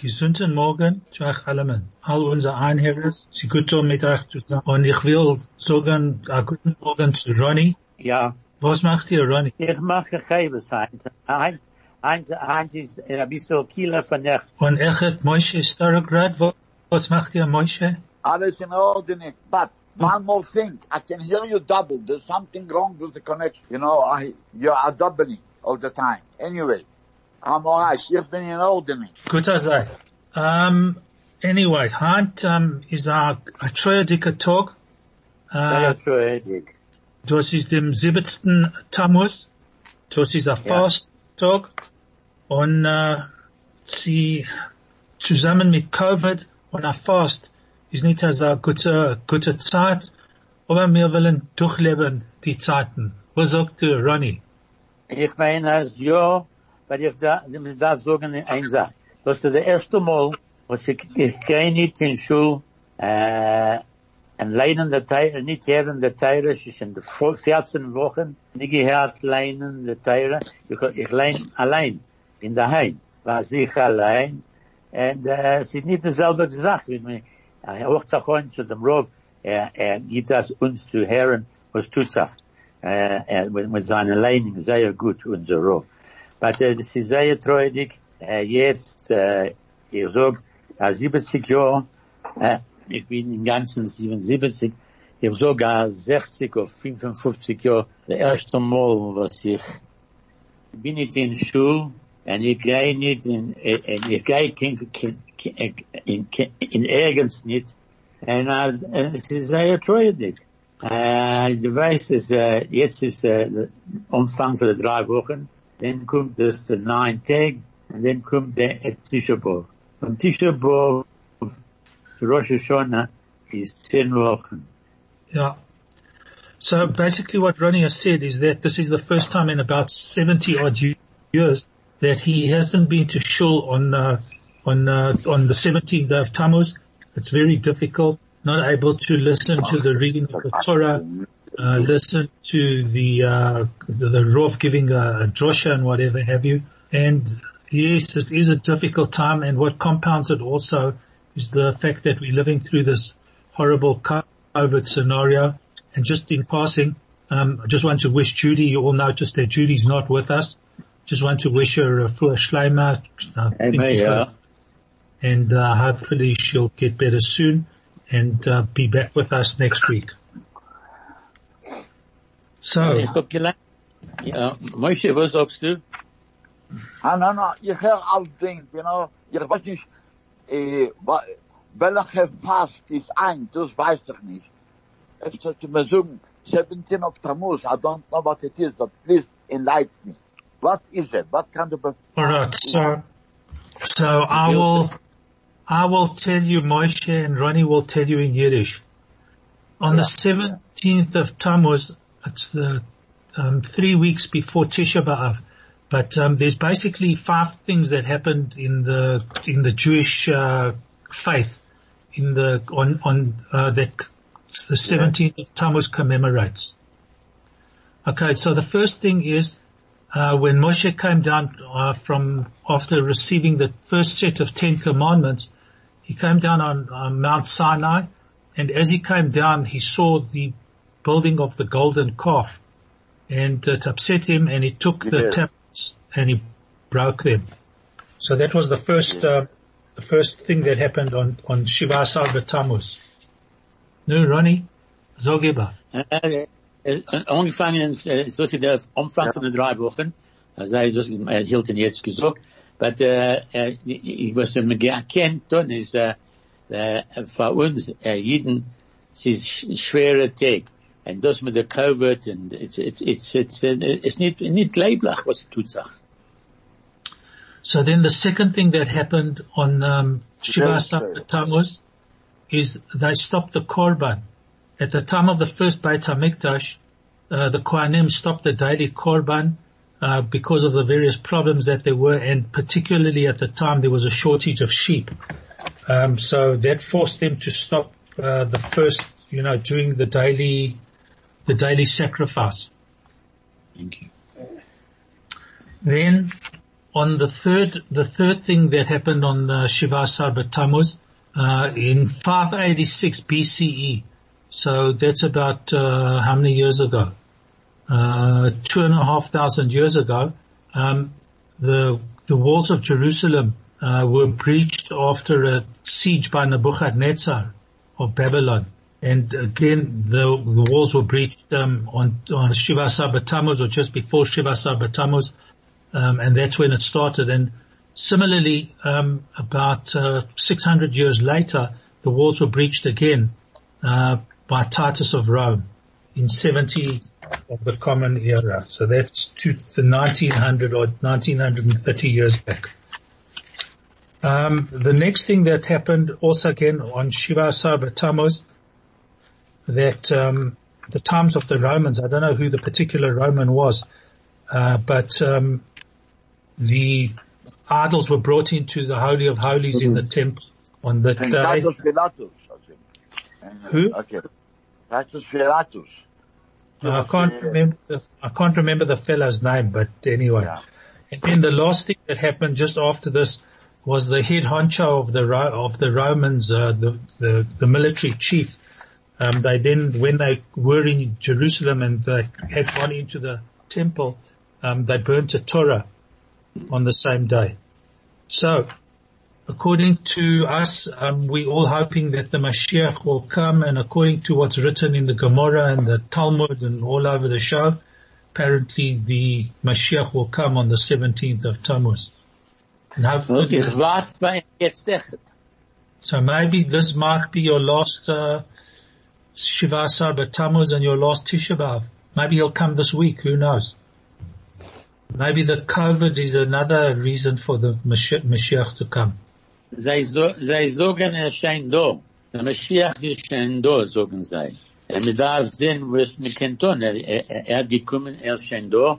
Gesunden Morgen zu euch allen, all unsere Einherren, sie gut so mit euch zusammen. Und ich will sagen, a guten Morgen zu Ronny. Ja, Was macht ihr, Ronny? ich mache Chebes ein. Ein, ein, ein ist er ein bisschen Kieler von der, Und er Echet Moshe Starograd, Wo- was macht ihr, Moshe? Alles in ordinary. But one more thing, I can hear you double. There's something wrong with the connection. You know, I, you are doubling all the time. Anyway, I'm alright. Ich bin in ordinary. Gut sei. Um, anyway, Hand um, is a, a Tag. sehr Uh, das ist dem 7. Tammuz. Das ist ein Fasttag. Und uh, sie zusammen mit Covid und ein Fast ist nicht als eine gute, gute Zeit, aber wir wollen durchleben die Zeiten. Was sagt du, Ronny? Ich meine, als ja, weil ich da, ich darf sagen, eine Sache. Das ist das erste Mal, was ich, ich gehe nicht in Schule, äh, en leinen der Teire, nicht hören der Teire, es ist in den 14 Wochen, nicht gehört leinen der Teire, ich, ich lein allein, in der Heim, war sich allein, und äh, es ist nicht dieselbe Sache, wie mir, er hocht sich an zu dem Rov, er, er gibt das uns zu hören, was tut sich, äh, mit, mit seiner Leining, sehr gut, unser Rov. Aber äh, es ist sehr treurig, äh, jetzt, äh, ich sag, äh, 70 Jahre, äh, ich bin im ganzen 77, ich sogar 60 oder 55 Jahre, das erste Mal, was ich bin nicht in Schule, und ich gehe nicht in, äh, äh, ich gehe kein- kein- kein- in, in, in ergens nicht, und äh, es ist sehr treurig. Äh, du weißt, es, äh, jetzt ist äh, der Umfang für drei Wochen, dann kommt das der neun Tag, und dann kommt der Tisha B'Av. Von Tisha B'Av zu Rosh Hashanah is ten Wochen. Yeah. So basically what Ronnie has said is that this is the first time in about 70 odd years that he hasn't been to shul on, uh, on, uh, on the 17th of Tammuz. It's very difficult, not able to listen to the reading of the Torah, uh, listen to the, uh, the, the Rov giving a, a drosha and whatever have you. And yes, it is a difficult time and what compounds it also is the fact that we're living through this horrible COVID scenario. And just in passing, um, I just want to wish Judy, you all noticed that Judy's not with us. Just want to wish her a full shleima. Uh, Amen, things is yeah. going- And, uh, hopefully she'll get better soon and, uh, be back with us next week. So, Ich hab gelernt. Ja, Moshe, was sagst du? Ah, no, no, ich höre all Ding, you know, ich weiß nicht, äh, wa- welche Fast ist ein, das weiß ich nicht. Es sollte mir sagen, 17 of Tammuz, I don't know what it is, but please enlighten me. What is it? What kind of a, alright, so, so I will, I will tell you Moshe and Ronnie will tell you in Yiddish. On the 17th of Tammuz, it's the, um, three weeks before Tisha B'Av. But, um, there's basically five things that happened in the, in the Jewish, uh, faith in the, on, on, uh, that the 17th of Tammuz commemorates. Okay, so the first thing is, uh, when Moshe came down uh, from after receiving the first set of Ten Commandments, he came down on, on Mount Sinai, and as he came down, he saw the building of the golden calf, and it upset him, and he took the Yeah. tablets and he broke them. So that was the first, uh, the first thing that happened on on Shiva Asar Tammuz. No, Ronnie, Zogeba. Äh, äh, angefangen, äh, so ist der Umfang von den drei Wochen, also das äh, Hilton jetzt gesagt, aber äh, ich- was man erkennt dann ist, für uh, uh, uns jeden, uh, es ist sch- schwerer Tag. Und das mit der Covid, und it's, it's, it's, it's, it's nicht, nicht leiblich, was tut sich. So then the second thing that happened on um, Shiva Very Tammuz is they stopped the korban. at the time of the first Beit HaMikdash, uh, the Kohanim stopped the daily korban uh, because of the various problems that there were, and particularly at the time there was a shortage of sheep. Um, so that forced them to stop uh, the first, you know, doing the daily, the daily sacrifice. Thank you. Then on the third, the third thing that happened on the Shiva Asar Tammuz, uh, in 586 BCE. So that's about, uh, how many years ago? Uh, two and a half thousand years ago, um, the, the walls of Jerusalem, uh, were breached after a siege by Nebuchadnezzar of Babylon. And again, the, the walls were breached, um, on, on Shiva Tammuz or just before Shiva Tammuz um, and that's when it started. And similarly, um, about uh, 600 years later, the walls were breached again uh, by Titus of Rome in 70 of the Common Era. So that's to the 1900 or 1930 years back. Um, the next thing that happened also again on Shiva Tammuz, that um, the times of the Romans, I don't know who the particular Roman was, uh, but um, the idols were brought into the Holy of Holies mm-hmm. in the temple on the day. Titus Pilatus, I think. Who? Okay. Titus Pilatus. I can't remember the, I can't remember the fellow's name, but anyway. Yeah. And then the last thing that happened just after this was the head honcho of the of the Romans, uh, the, the the military chief. Um, they then, when they were in Jerusalem and they had gone into the temple, um, they burnt a Torah on the same day. So, according to us, um, we all hoping that the Mashiach will come and according to what's written in the Gemara and the Talmud and all over the show, apparently the Mashiach will come on the 17th of Tammuz. And hopefully, so maybe this might be your last, uh, Shiva Asar Tammuz and your last Tisha B'Av. Maybe he'll come this week, who knows? Maybe the COVID is another reason for the Mashiach to come. Zij zogen er zijn do. De Mashiach is zijn do, zogen zij. En we daar zijn, was me kenton. Er, er, er gekommen, er zijn do.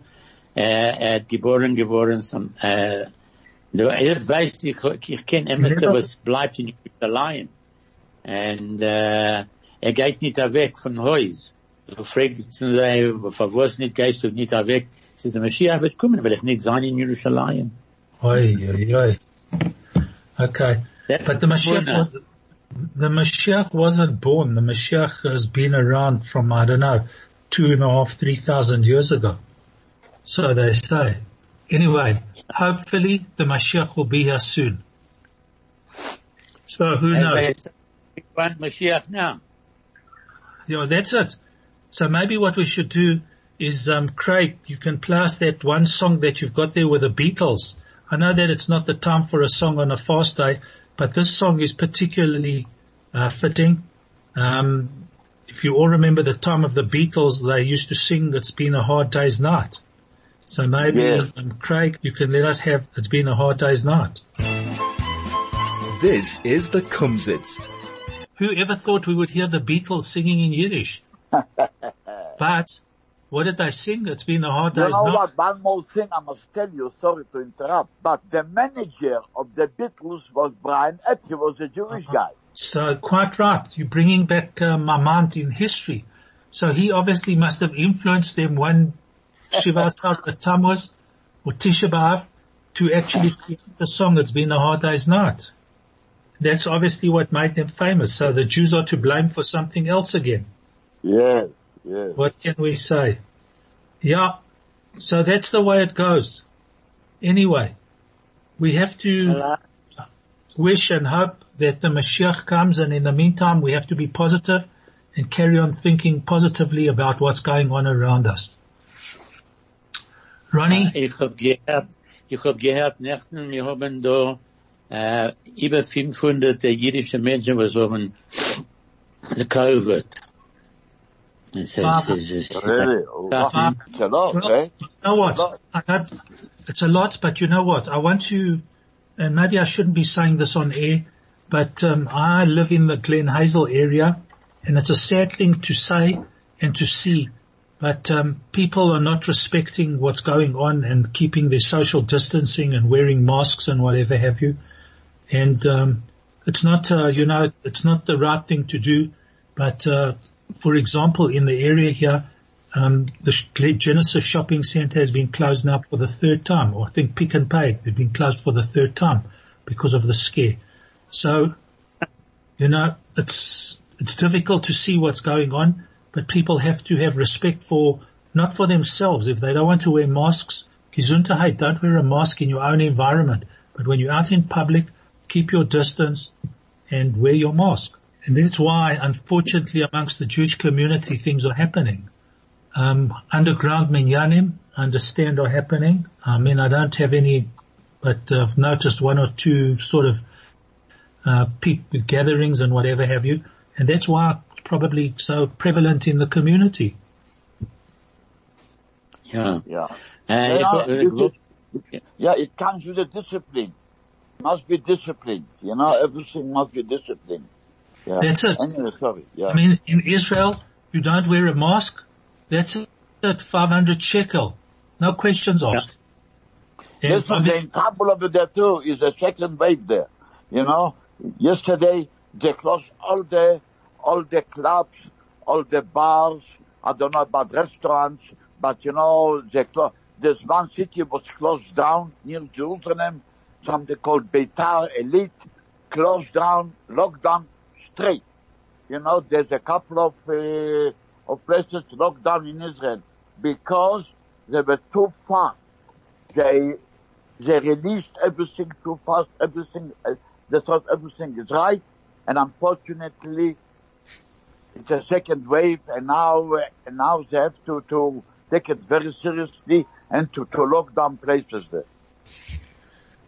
Er, er geboren geworden, som, uh, er weiß, ich, ich kenne immer, was bleibt in Jerusalem. Und, uh, er geht nicht weg von Haus. Du fragst, von was nicht gehst du nicht weg? says the Mashiach wird kommen, will ich nicht sein in Jerusalem. Oi, oi, oi. Okay. That's but the Mashiach, was, the Mashiach wasn't born. The Mashiach has been around from, I don't know, two and a half, three thousand years ago. So they say. Anyway, hopefully the Mashiach will be here soon. So who knows? One Mashiach now. Yeah, that's it. So maybe what we should do is, um, Craig, you can play us that one song that you've got there with the Beatles. I know that it's not the time for a song on a fast day, but this song is particularly uh, fitting. Um, if you all remember the time of the Beatles, they used to sing "It's Been a Hard Day's Night." So maybe, yeah. um, Craig, you can let us have "It's Been a Hard Day's Night." This is the Kumzits. Who ever thought we would hear the Beatles singing in Yiddish? but what did they sing? It's been a hard day. You know what? One more thing I must tell you. Sorry to interrupt, but the manager of the Beatles was Brian Epps. He was a Jewish uh-huh. guy. So quite right. You're bringing back uh, my mind in history. So he obviously must have influenced them when Shiva Tammuz or Tisha B'Av to actually create the song It's Been a Hard Day's Night. That's obviously what made them famous. So the Jews are to blame for something else again. Yes. Yes. What can we say? Yeah. So that's the way it goes. Anyway, we have to wish and hope that the Mashiach comes and in the meantime we have to be positive and carry on thinking positively about what's going on around us. Ronnie? Ich hab gehört, ich hab gehört, nächten, wir haben da, äh, über 500 jüdische Menschen, was haben, the COVID. It's, it's, it's, really? Uh, it's a lot, well, eh? You know what? Have, it's a lot, but you know what? I want to, and maybe I shouldn't be saying this on air, but um, I live in the Glen Hazel area, and it's a sad thing to say and to see, but um, people are not respecting what's going on and keeping their social distancing and wearing masks and whatever have you. And um, it's not, uh, you know, it's not the right thing to do. But uh, for example, in the area here, um, the Genesis shopping center has been closed now for the third time, or I think Pick n Pay, they've been closed for the third time because of the scare. So, you know, it's, it's difficult to see what's going on, but people have to have respect for, not for themselves. If they don't want to wear masks, Gesundheit, don't wear a mask in your own environment. But when you're out in public, keep your distance and wear your mask. And that's why, unfortunately, amongst the Jewish community, things are happening. Um, underground minyanim, understand, are happening. I mean, I don't have any, but I've noticed one or two sort of uh, with gatherings and whatever have you, and that's why it's probably so prevalent in the community. Yeah, Yeah. Uh, Yeah, uh, you could- yeah, it comes with a discipline. Must be disciplined. You know, everything must be disciplined. Yeah. That's it. Anyway, sorry. Yeah. I mean, in Israel, you don't wear a mask. That's it. 500 shekel. No questions asked. And Listen, the obviously- incredible of there too is a second wave there. You know, yesterday they closed all the, all the clubs, all the bars. I don't know about restaurants, but you know, they closed. There's one city was closed down near Jerusalem, something called Beitar Illit, closed down, locked down straight. You know, there's a couple of, uh, of places locked down in Israel because they were too fast. They, they released everything too fast, everything, uh, they thought everything is right, and unfortunately, it's a second wave, and now, uh, now they have to, to take it very seriously and to, to lock down places there.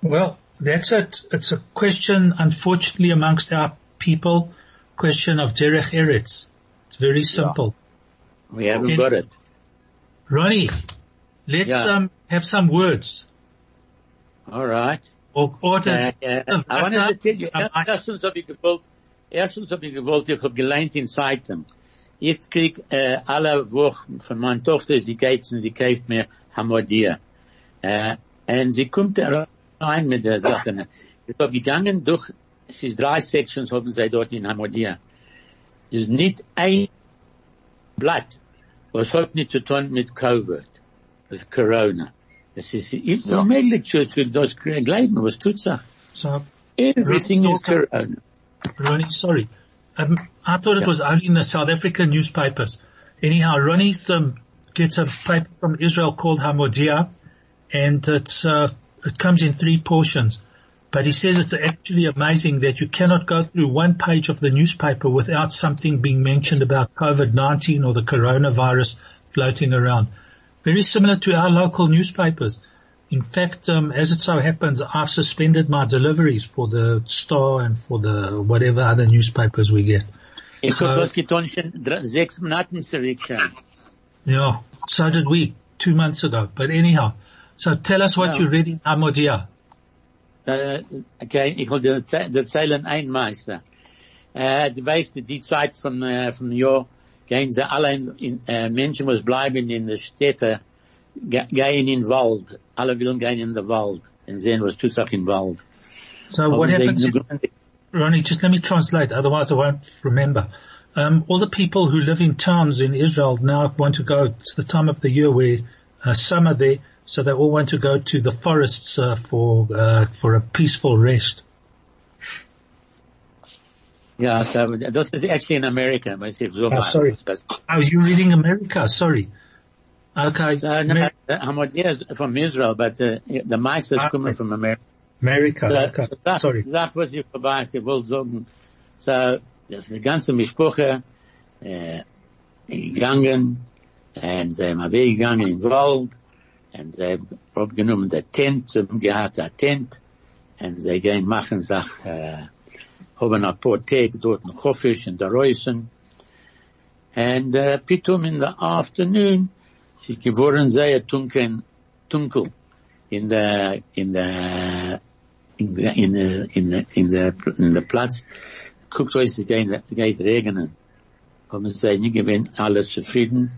Well, that's it. It's a question, unfortunately, amongst our people, question of derech eretz. It's very simple. we haven't got it. Ronnie, let's Yeah. um, have some words. All right. Or, or Uh, uh, I wanted to tell you, Um, I- erstens hab ich gewollt, erstens hab ich gewollt, ich hab geleint in Zeiten. Ich krieg äh, alle Wochen von meiner Tochter, sie geht und sie kauft mir Hamodia. Äh, und sie kommt da rein mit der Sache. Ich hab gegangen durch, es ist drei Sections haben sie dort in Hamodia. Es ist nicht ein Blatt, was hat nicht zu tun mit Covid, mit Corona. Es ist unmöglich zu, zu das glauben, was tut. So, Everything is. Corona. Ronnie, sorry. Um, I thought it Yeah. was only in the South African newspapers. Anyhow, Ronnie um, gets a paper from Israel called Hamodia, and it's uh, it comes in three portions. But he says it's actually amazing that you cannot go through one page of the newspaper without something being mentioned about COVID-19 or the coronavirus floating around. Very similar to our local newspapers. In fact, um, as it so happens, I've suspended my deliveries for the Star and for the whatever other newspapers we get. So- hab das getan schon dr- sechs Monaten. Yeah, so did we two months ago. But anyhow, so tell us what Yeah. you read in Hamodia. Äh, okay, ich will der Zeilen einmeister. Äh, du weißt, die Zeit von, äh, vom Jahr gehen sie alle in, in äh, Menschen, was bleiben in der Städte, ge- gehen in Wald. Alle wollen gehen in den Wald und sehen, was tut sich im Wald. So what happens if, Ronnie, just let me translate, otherwise I won't remember. Um, all the people who live in towns in Israel now want to go, it's the time of the year where uh, summer there, so they all want to go to the forests uh, for, uh, for a peaceful rest. Ja, so, das ist actually in America, was Ah, sorry. Oh, you're reading America, sorry. Okay, So, no, Hamodia is from Israel, but uh, the mice is Ah, coming from America. America, So, okay, sag, sorry. sag, was ich vorbei gewollt sagen. So, das die ganze Mischproche, äh, gegangen, und sie haben weggegangen in den Wald, und sie haben abgenommen der Tent, sie haben der Tent, und sie gehen machen sich, äh, haben ein paar Tage dort in Chofisch in der Reusen, and uh, pitum in the afternoon, sie geworden sehr dunkel, dunkel in the in the in the in the in the in the in the Platz. Guckt euch, es geht, geht regnen. haben sie nicht gewinnt, alle zufrieden.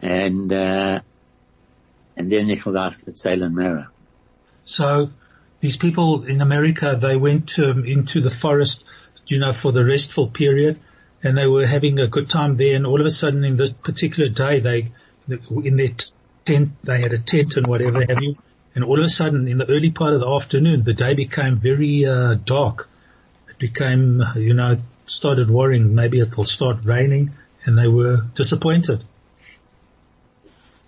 And, uh, and then ich dachte, erzählen mehr. So these people in America, they went um, into the forest, you know, for the restful period and they were having a good time there and all of a sudden in this particular day, they, in their tent, they had a tent and whatever have you. And all of a sudden in the early part of the afternoon, the day became very, uh, dark. It became, you know, started worrying maybe it will start raining and they were disappointed.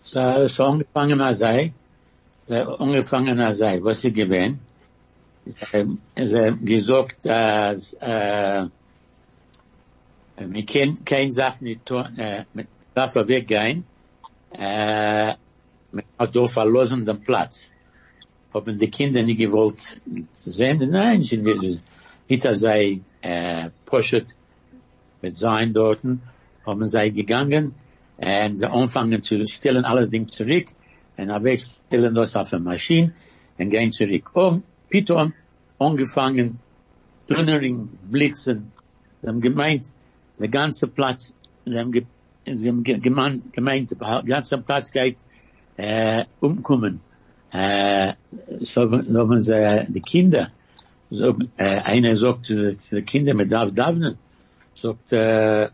So, so angefangen als sei, so angefangen als sei, was sie gewähnt, ist er gesagt, dass, äh, wir können keine Sache nicht tun, äh, mit darf er weggehen, äh, man hat doch verlosen den Platz. Haben die Kinder nicht gewollt sehen, nein, sie will, hinter sei, äh, Poshet mit sein dorten, haben sie gegangen, und sie anfangen zu stellen alles Ding zurück, und aber stellen das auf eine Maschine, und gehen zurück. Und Piton angefangen, Donnering, Blitzen, sie haben gemeint, der ganze Platz, sie haben, ge sie haben ge gemeint, gemeint, der ganze Platz geht, äh, umkommen. Äh, so haben sie die Kinder, so, äh, einer sagt zu, zu den Kindern, man darf davnen, sagt, äh,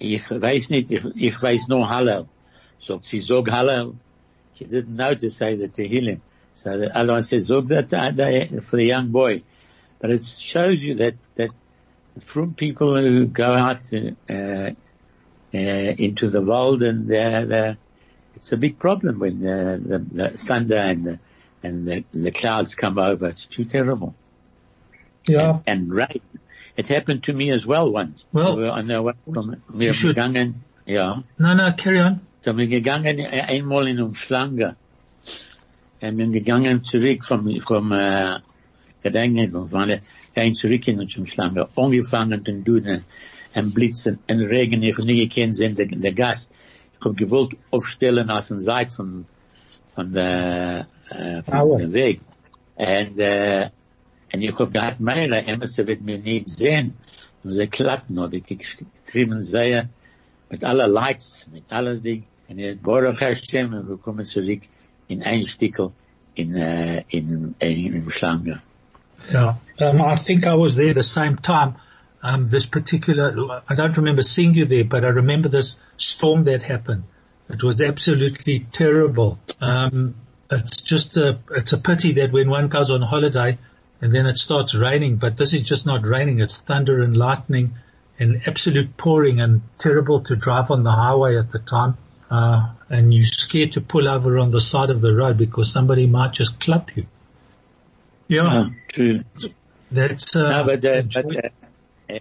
ich weiß nicht, ich, ich weiß nur Hallel. Sagt sie, sag Hallel. She didn't know to say the Tehillim. So the other one says, sag that for the young boy. But it shows you that, that from people who go out uh, uh, into the world and they're, they're, it's a big problem when uh, the, the thunder and the, and the, the clouds come over. It's too terrible. Yeah. And, and rain. It happened to me as well once. Well, I know from, wir should- gegangen, ja. No, no, carry on. So wir gegangen eh, einmal in Umhlanga. Und wir gegangen zurück vom, vom, äh, wir waren gehen zurück in Umhlanga. Angefangen zu tun, und blitzen, und Regen, ich nie gekannt sehen, der, der Gast. Ich hab gewollt aufstellen auf den Seite von, von der, äh, von dem Weg. Und, äh, ich hab gehabt, meine Emerson wird mir nicht sehen. Und sie klappen, oder ich getrieben sehr, mit aller Lights, mit alles Ding. Und jetzt Baruch Hashem, und wir kommen zurück in ein Stickel, in, äh, in, in, in Schlange. Yeah. Um, I think I was there the same time. Um, this particular, I don't remember seeing you there, but I remember this storm that happened. It was absolutely terrible. Um, it's just a, it's a pity that when one goes on holiday and then it starts raining, but this is just not raining. It's thunder and lightning and absolute pouring and terrible to drive on the highway at the time. Uh, and you're scared to pull over on the side of the road because somebody might just club you. Yeah. True. That's uh, No, but, uh, but uh,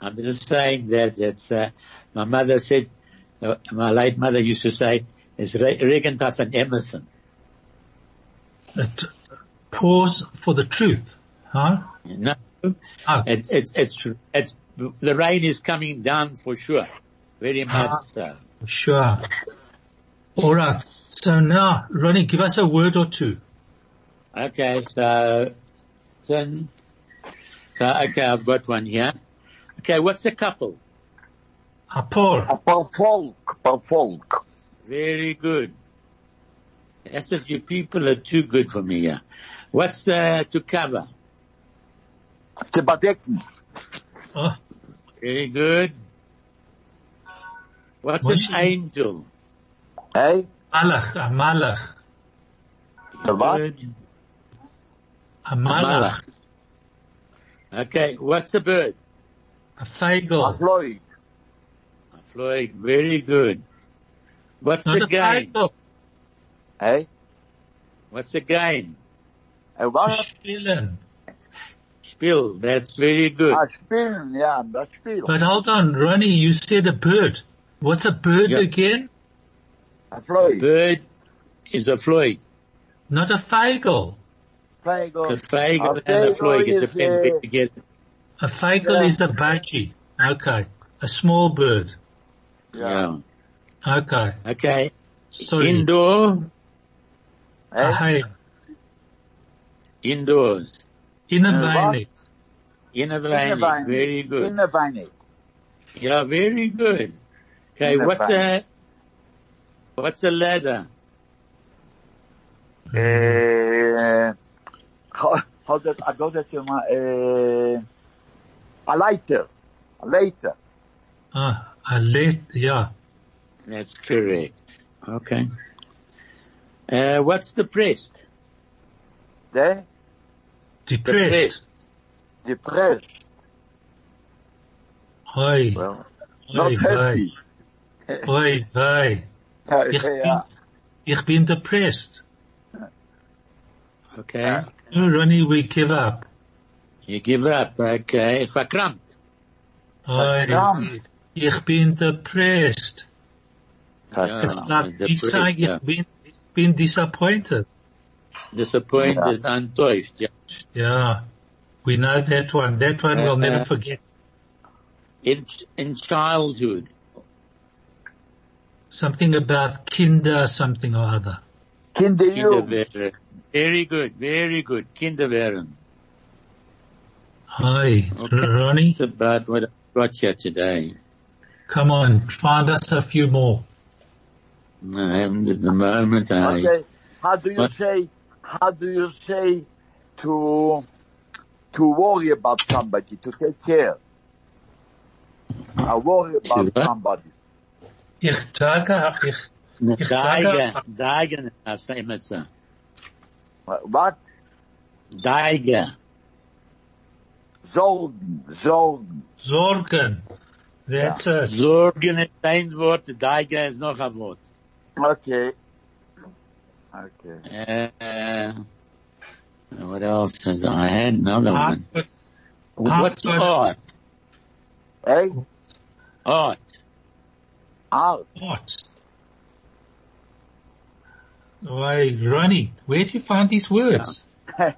I'm just saying that it's, uh, my mother said, uh, my late mother used to say, it's re- regent of an Emerson. it, pause for the truth, huh? No, Oh, it, it's, it's, it's, the rain is coming down for sure. Very ah, much so. sure. All right. So now, Ronnie, give us a word or two. Okay, so, then, so, okay, I've got one here. Okay, what's a couple? A Apor, Per folk, per folk. Very good. I said you people are too good for me here. What's the, to cover? Te bedekken. oh, Very good. What's What's an it? angel? Hey? malach, a malach, De wat? Good. a malach, Okay, what's a bird? a A fagel, Floyd. Floyd, very good. What's not the a game? Hey? What's the game? En wat? spielen. Spiel, that's very good. Ah, spelen, ja, dat spelen. But hold on, Ronnie, you said a bird. What's a bird Yeah. again? A Floyd. Bird is a Floyd. Not a fagel. Vijgel. The fagel A and a fagel Floyd, it is, depends where you get. A fagel Yeah. is a budgie. Okay. A small bird. Ja. Yeah. Okay. Okay. Sorry. Indoor, a Hey? Hay. indoors. In a Uh. In a In de weinig, weinig. very good. In a weinig. Yeah, very good. Okay, what's a, what's a ladder? Uh, how, how that, I got that, uh, a lighter. A lighter. Ah, a late, yeah. That's correct. Okay. Uh, what's the breast? There. Depressed. Depressed. Oi, Well, oi, not oi, happy. oi, oi. Ich bin, ah. ich bin depressed. Okay. Oh, Ronnie, we give up. You give up. Okay. Verkrampt. Oi, Verdammt. ich bin depressed. Yeah. It's like the you saying yeah. ich bin, ich bin disappointed. Disappointed, enttäuscht. Yeah. Yeah. We know that one. That one we'll Uh, never uh, forget. In, in childhood. Something about kinder something or other. Kinder Very good. Very good. Kinderwären. Hi, Okay. Ronnie, That's about what I got here today. come on, find us a few more. I haven't at the moment. I, Okay. How do you What? say, how do you say to, to worry about somebody, to take care? I worry about somebody. Ich sage, ich, Ich Daigen. sage- Daigen. I say myself. What? Daigen. Sorgen, Sorgen. Sorgen. That's it. Sorgen ist ein Wort, Daigen ist noch ein Wort. Okay. Okay. Uh, what else? Has, I had another Ah, one. but What's but- art? Hey, Art. out. What? Why, Ronnie, where do you find these words? I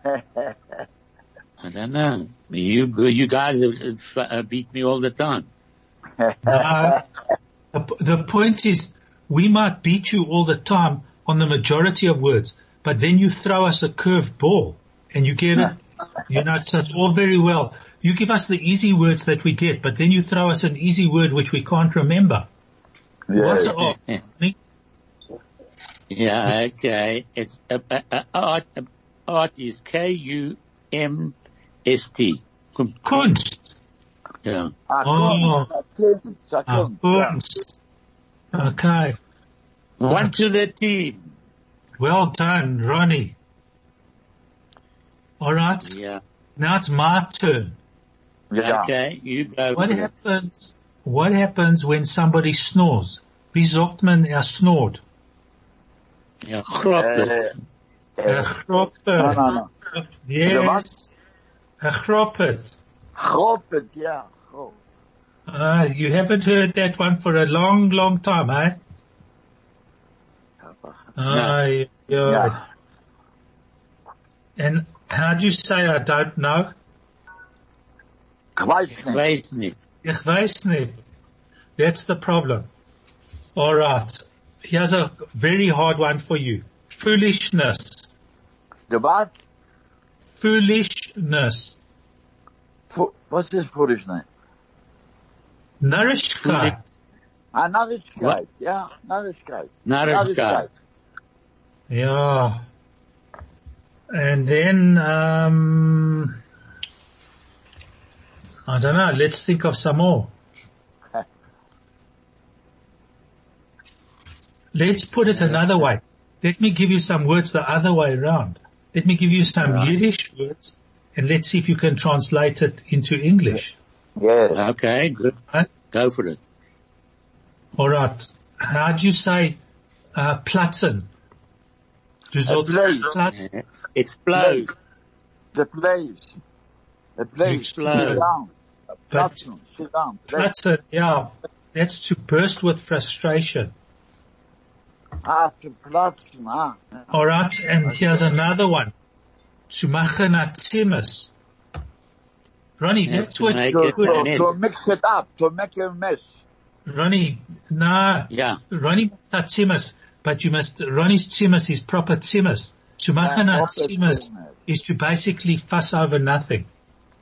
don't know. You you guys uh, beat me all the time. Uh, the, the point is, we might beat you all the time on the majority of words, but then you throw us a curved ball and you get it. You know, so it's all very well. You give us the easy words that we get, but then you throw us an easy word which we can't remember. What's Yeah. art? Yeah, okay. It's uh, uh, uh, art. Uh, art is K U M S T. Kum- Kunst. Yeah. Ah, Oh. Kunst, a Ah, Kunst, yeah. Kunst. Okay. One to the team. Well done, Ronnie. All right. Yeah. Now it's my turn. Yeah. Okay. You go. What for it. happens, what happens when somebody snores? Wie sagt man er snort? Yeah. Groppet. Uh, Er uh, chroppet. no, no, no. Yes. Er chroppet. Groppet, yeah. Grop. Ah, you haven't heard that one for a long, long time, eh? Ah, yeah. Yeah. And how do you say I don't know? Ich weiß Ich nicht. weiß nicht. Ich weiß nicht. That's the problem. All right. Here's a very hard one for you. Foolishness. De wat? Foolishness. Fu- Wat is foolishness? Narishkeit. Ah, Narrigkeit, ja, Narrigkeit. Narrigkeit. Yeah. And then, um, I don't know. Let's think of some more. Let's put it another way. Let me give you some words the other way around. Let me give you some Yeah. Yiddish words and let's see if you can translate it into English. Yes. Okay. Good. Huh? Go for it. All right. How do you say, uh, platzen? Du sollst Blaze. platzen. Explode. The place. The place. Explode. Sit down. Platzen. Sit down. Platzen, yeah. That's to burst with frustration. Ah, to platzen. Ah. All right, and here's another one. To machen a tzimus. Ronnie, Yeah, that's to what, make To, it good. an to, S. to mix it up. To make a mess. Ronnie, nah, Yeah. Ronnie macht a tzimus, but you must, Ronnie's tzimus is proper tzimus. To make an proper tzimus tzimus. is to basically fuss over nothing.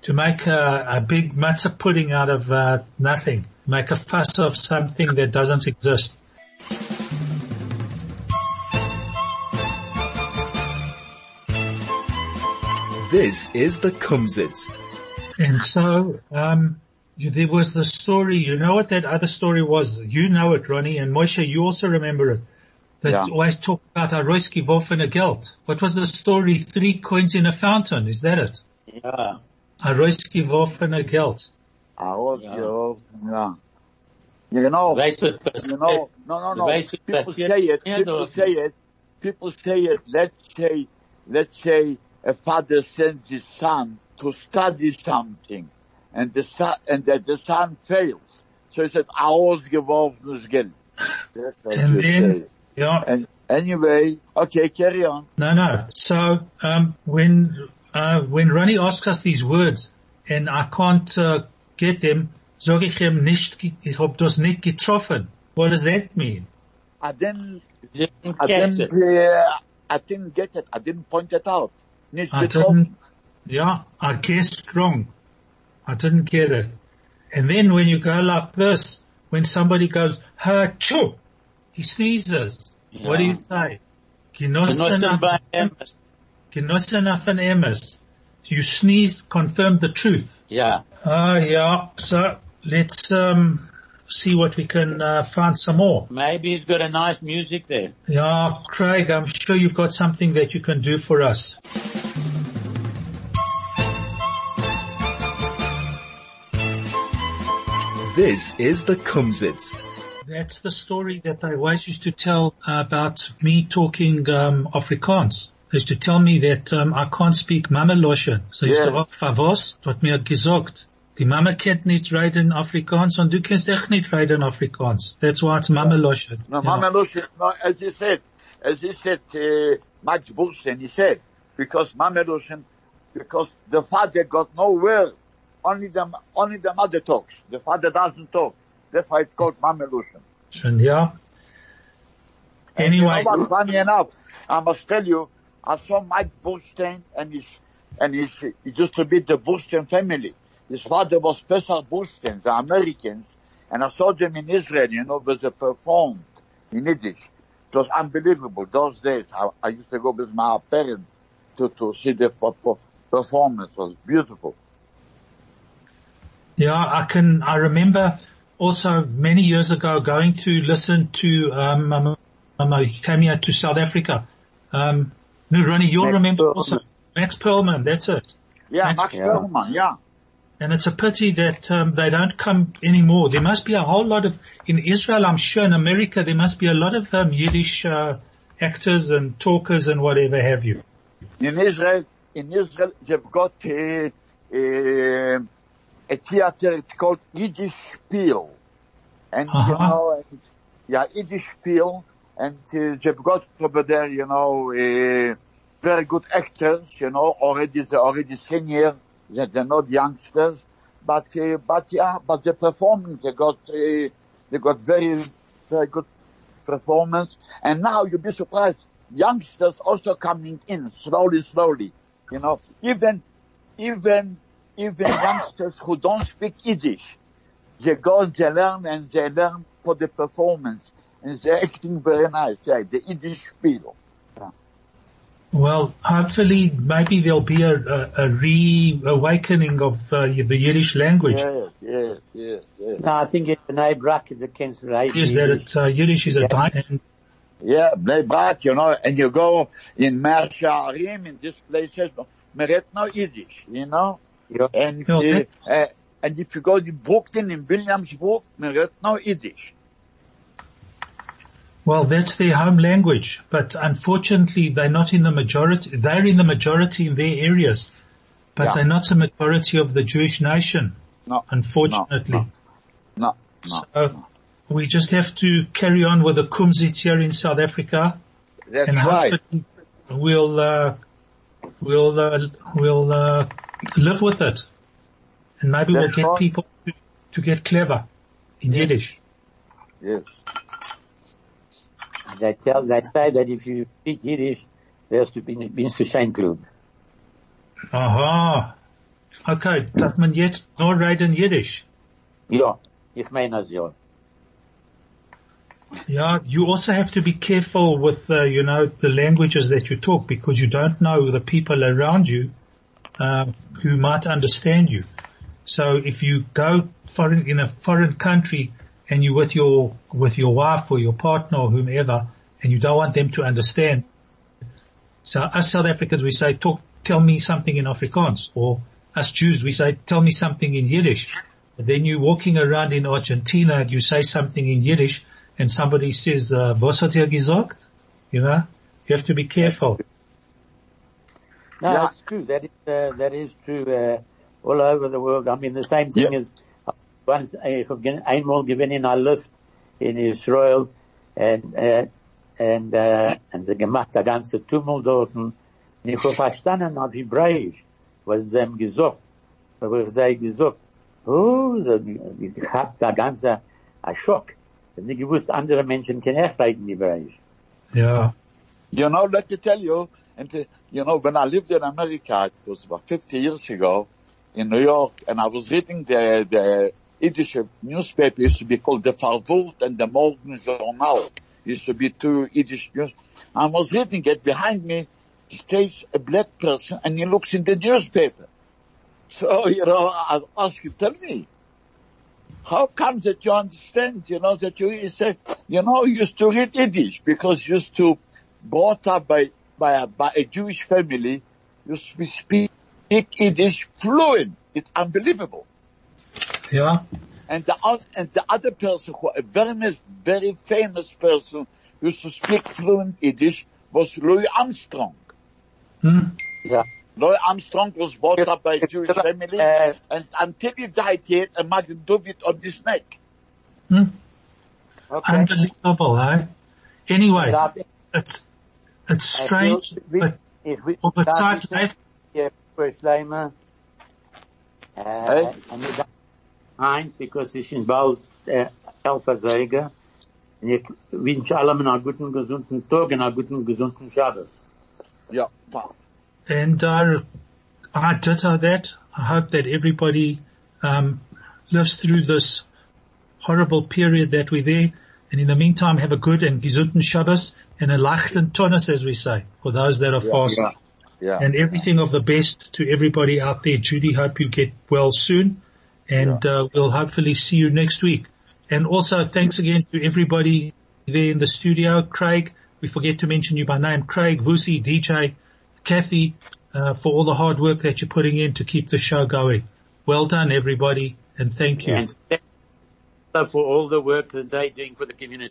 to make a, a big matzah pudding out of uh, nothing. Make a fuss of something that doesn't exist. This is the Kumzits. And so, um, there was the story, you know what that other story was? You know it, Ronnie, and Moshe, you also remember it. That Yeah. always talk about a Roiski Wolfen a Geld. What was the story? Three coins in a fountain, is that it? Yeah. A Roiski Wolfen a Geld. I was, Yeah. yeah. yeah. You know, Weißt du, was you know, no, no, no. Weißt du, People say it, people say it, people say it, let's say, let's say a father sends his son to study something and the son, and that the son fails. So he said, ausgeworfenes Geld. That's what And you then, say. Yeah, And anyway, okay, carry on. No, no. So um, when uh, when Ronnie asks us these words and I can't uh, get them, sage ich ihm nicht, ge- ich hab das nicht getroffen. What does that mean? I didn't, didn't I catch didn't, it. uh, I didn't get it. I didn't point it out. Nicht I getroffen. didn't. Yeah, I guessed wrong. I didn't get it. And then when you go like this, when somebody goes choo, he sneezes. What do you say? Genossen Genossen bei auf- Emmes. Genossen auf ein You sneeze, confirm the truth. Yeah. Ah, yeah. So let's um, see what we can uh, find some more. Maybe he's got a nice music there. Yeah, Craig, I'm sure you've got something that you can do for us. This is the Kumzits. That's the story that I always used to tell about me talking um, Afrikaans. They used to tell me that um, I can't speak Mamelosche. So ich Yeah. yeah. Favos, hat mir gesagt, die Mama kennt nicht reden Afrikaans und du kennst echt nicht reden Afrikaans. That's why it's Mamelosche. No, Yeah. Lucian, no, as he said, as he said, uh, Max Burstein, he said, because Lucian, because the father got no word, only the, only the mother talks. The father doesn't talk. That's why it's called Schön, yeah. Anyway, you know what, funny enough, I must tell you, I saw Mike Burstyn and his, and his, he used to be the Burstein family. His father was Pesach Burstein, the Americans, and I saw them in Israel, you know, where they performed in Yiddish. It was unbelievable. Those days, I, I used to go with my parents to, to see the per- per- performance. It was beautiful. Yeah, I can, I remember also many years ago going to listen to, um, um, um, he came here to South Africa. Um, no, Ronnie, you'll Max remember Perlman. also Max Perlman, that's it. Yeah, Max- Max Yeah. Perlman, yeah. And it's a pity that, um, they don't come anymore. There must be a whole lot of, in Israel, I'm sure in America, there must be a lot of, um, Yiddish, uh, actors and talkers and whatever have you. in Israel, in Israel, they've got a, a, a theater it's called Yiddish Spiel. And, Uh-huh. you know, and, yeah, Yiddish Spiel. And uh, they've got over there, you know, uh, very good actors, you know, already, they're already senior, they're, they're not youngsters. But, uh, but yeah, but the performance, they got, uh, they got very, very good performance. And now you'll be surprised, youngsters also coming in slowly, slowly. You know, even, even, even youngsters who don't speak Yiddish, they go and they learn and they learn for the performance. And they're acting very nice, yeah, the Yiddish spiel. Well, hopefully, maybe there'll be a, a, a reawakening of uh, the Yiddish language. Yes, yes, yes, yes. No, I think it's an Abraham that can write Is that it, uh, Yiddish is a dying, Yeah, Bnei Brak, you know, and you go in Mea She'arim, in these places, Meret no Yiddish, you know? And, uh, uh, and if you go to Brooklyn in Williamsburg, Meret no Yiddish. well, that's their home language. But unfortunately, they're not in the majority. They're in the majority in their areas, but Yeah. they're not the majority of the Jewish nation. No, Unfortunately, no, no. so we just have to carry on with the kumzits here in South Africa, That's and right. we'll uh, we'll uh, we'll uh, live with it, and maybe we'll get right. people to, to get clever in Yiddish. Yes. They tell, they say that if you speak Yiddish, there's to be, bist du Scheinklub. Aha. Okay, darf man jetzt nur reden Yiddish? Ja, ich meine das ja. Yeah, you also have to be careful with, uh, you know, the languages that you talk because you don't know the people around you, uh, who might understand you. So if you go foreign, in a foreign country and you're with your, with your wife or your partner or whomever and you don't want them to understand. So us South Africans, we say, talk, tell me something in Afrikaans or us Jews, we say, tell me something in Yiddish. But then you're walking around in Argentina, you say something in Yiddish and somebody says, uh, was hat er gesagt? You know, you have to be careful. No, Yeah. that's true. That is, uh, that is true, uh, all over the world. I mean, the same thing Yeah. as once, ich hab gen- einmal gewinn in a Luft in Israel and, uh, and, uh, and sie gemacht der ganze Tummel dort und ich hab verstanden auf Hebräisch, was sie haben gesagt. Aber ich sei gesagt, oh, ich hab da ganze, a Schock. Ich hab nicht gewusst, andere Menschen können echt reden Hebräisch. Yeah. You know, let me tell you, and uh, you know, when I lived in America, it was about 50 years ago, in New York, and I was reading the, the Yiddish newspaper, used to be called the Farvurt and the Morgen Journal. Used to be two Yiddish news. I was reading it, behind me stays a black person, and he looks in the newspaper. So, you know, I ask him, tell me, how comes that you understand, you know, that you, you say, you know, used to read Yiddish because used to brought up by, by a, by a Jewish family, you sp- speak Yiddish fluent. It's unbelievable. Yeah. And the, oth- and the other person who, a very, very famous person who used to speak fluent Yiddish was Louis Armstrong. Hmm? Ja. Louis Armstrong was brought up by a Jewish family Uh, and until he died he had a Magen David on his neck. Hmm? okay. Unbelievable, eh? Anyway, it's, it's strange, ich but ich will- op het darf tijd ich heeft, Yeah, first Leimer. Uh, Hey. and you mind because ich in bald äh, Elfer Säge. Und ich wünsche allem einen guten, gesunden Tag und einen guten, gesunden Shabbos. Yeah. wow. and uh, I ditto that. I hope that everybody um, lives through this horrible period that we're there, and in the meantime have a good and gesunden Shabbos and a lachten tonus, as we say, for those that are fasting. Yeah. And everything of the best to everybody out there. Judy, hope you get well soon. And uh, we'll hopefully see you next week. And also thanks again to everybody there in the studio. Craig, we forget to mention you by name. Craig, Vusi, DJ, Kathy, uh, for all the hard work that you're putting in to keep the show going. Well done everybody and thank you. And thank you for all the work that they're doing for the community.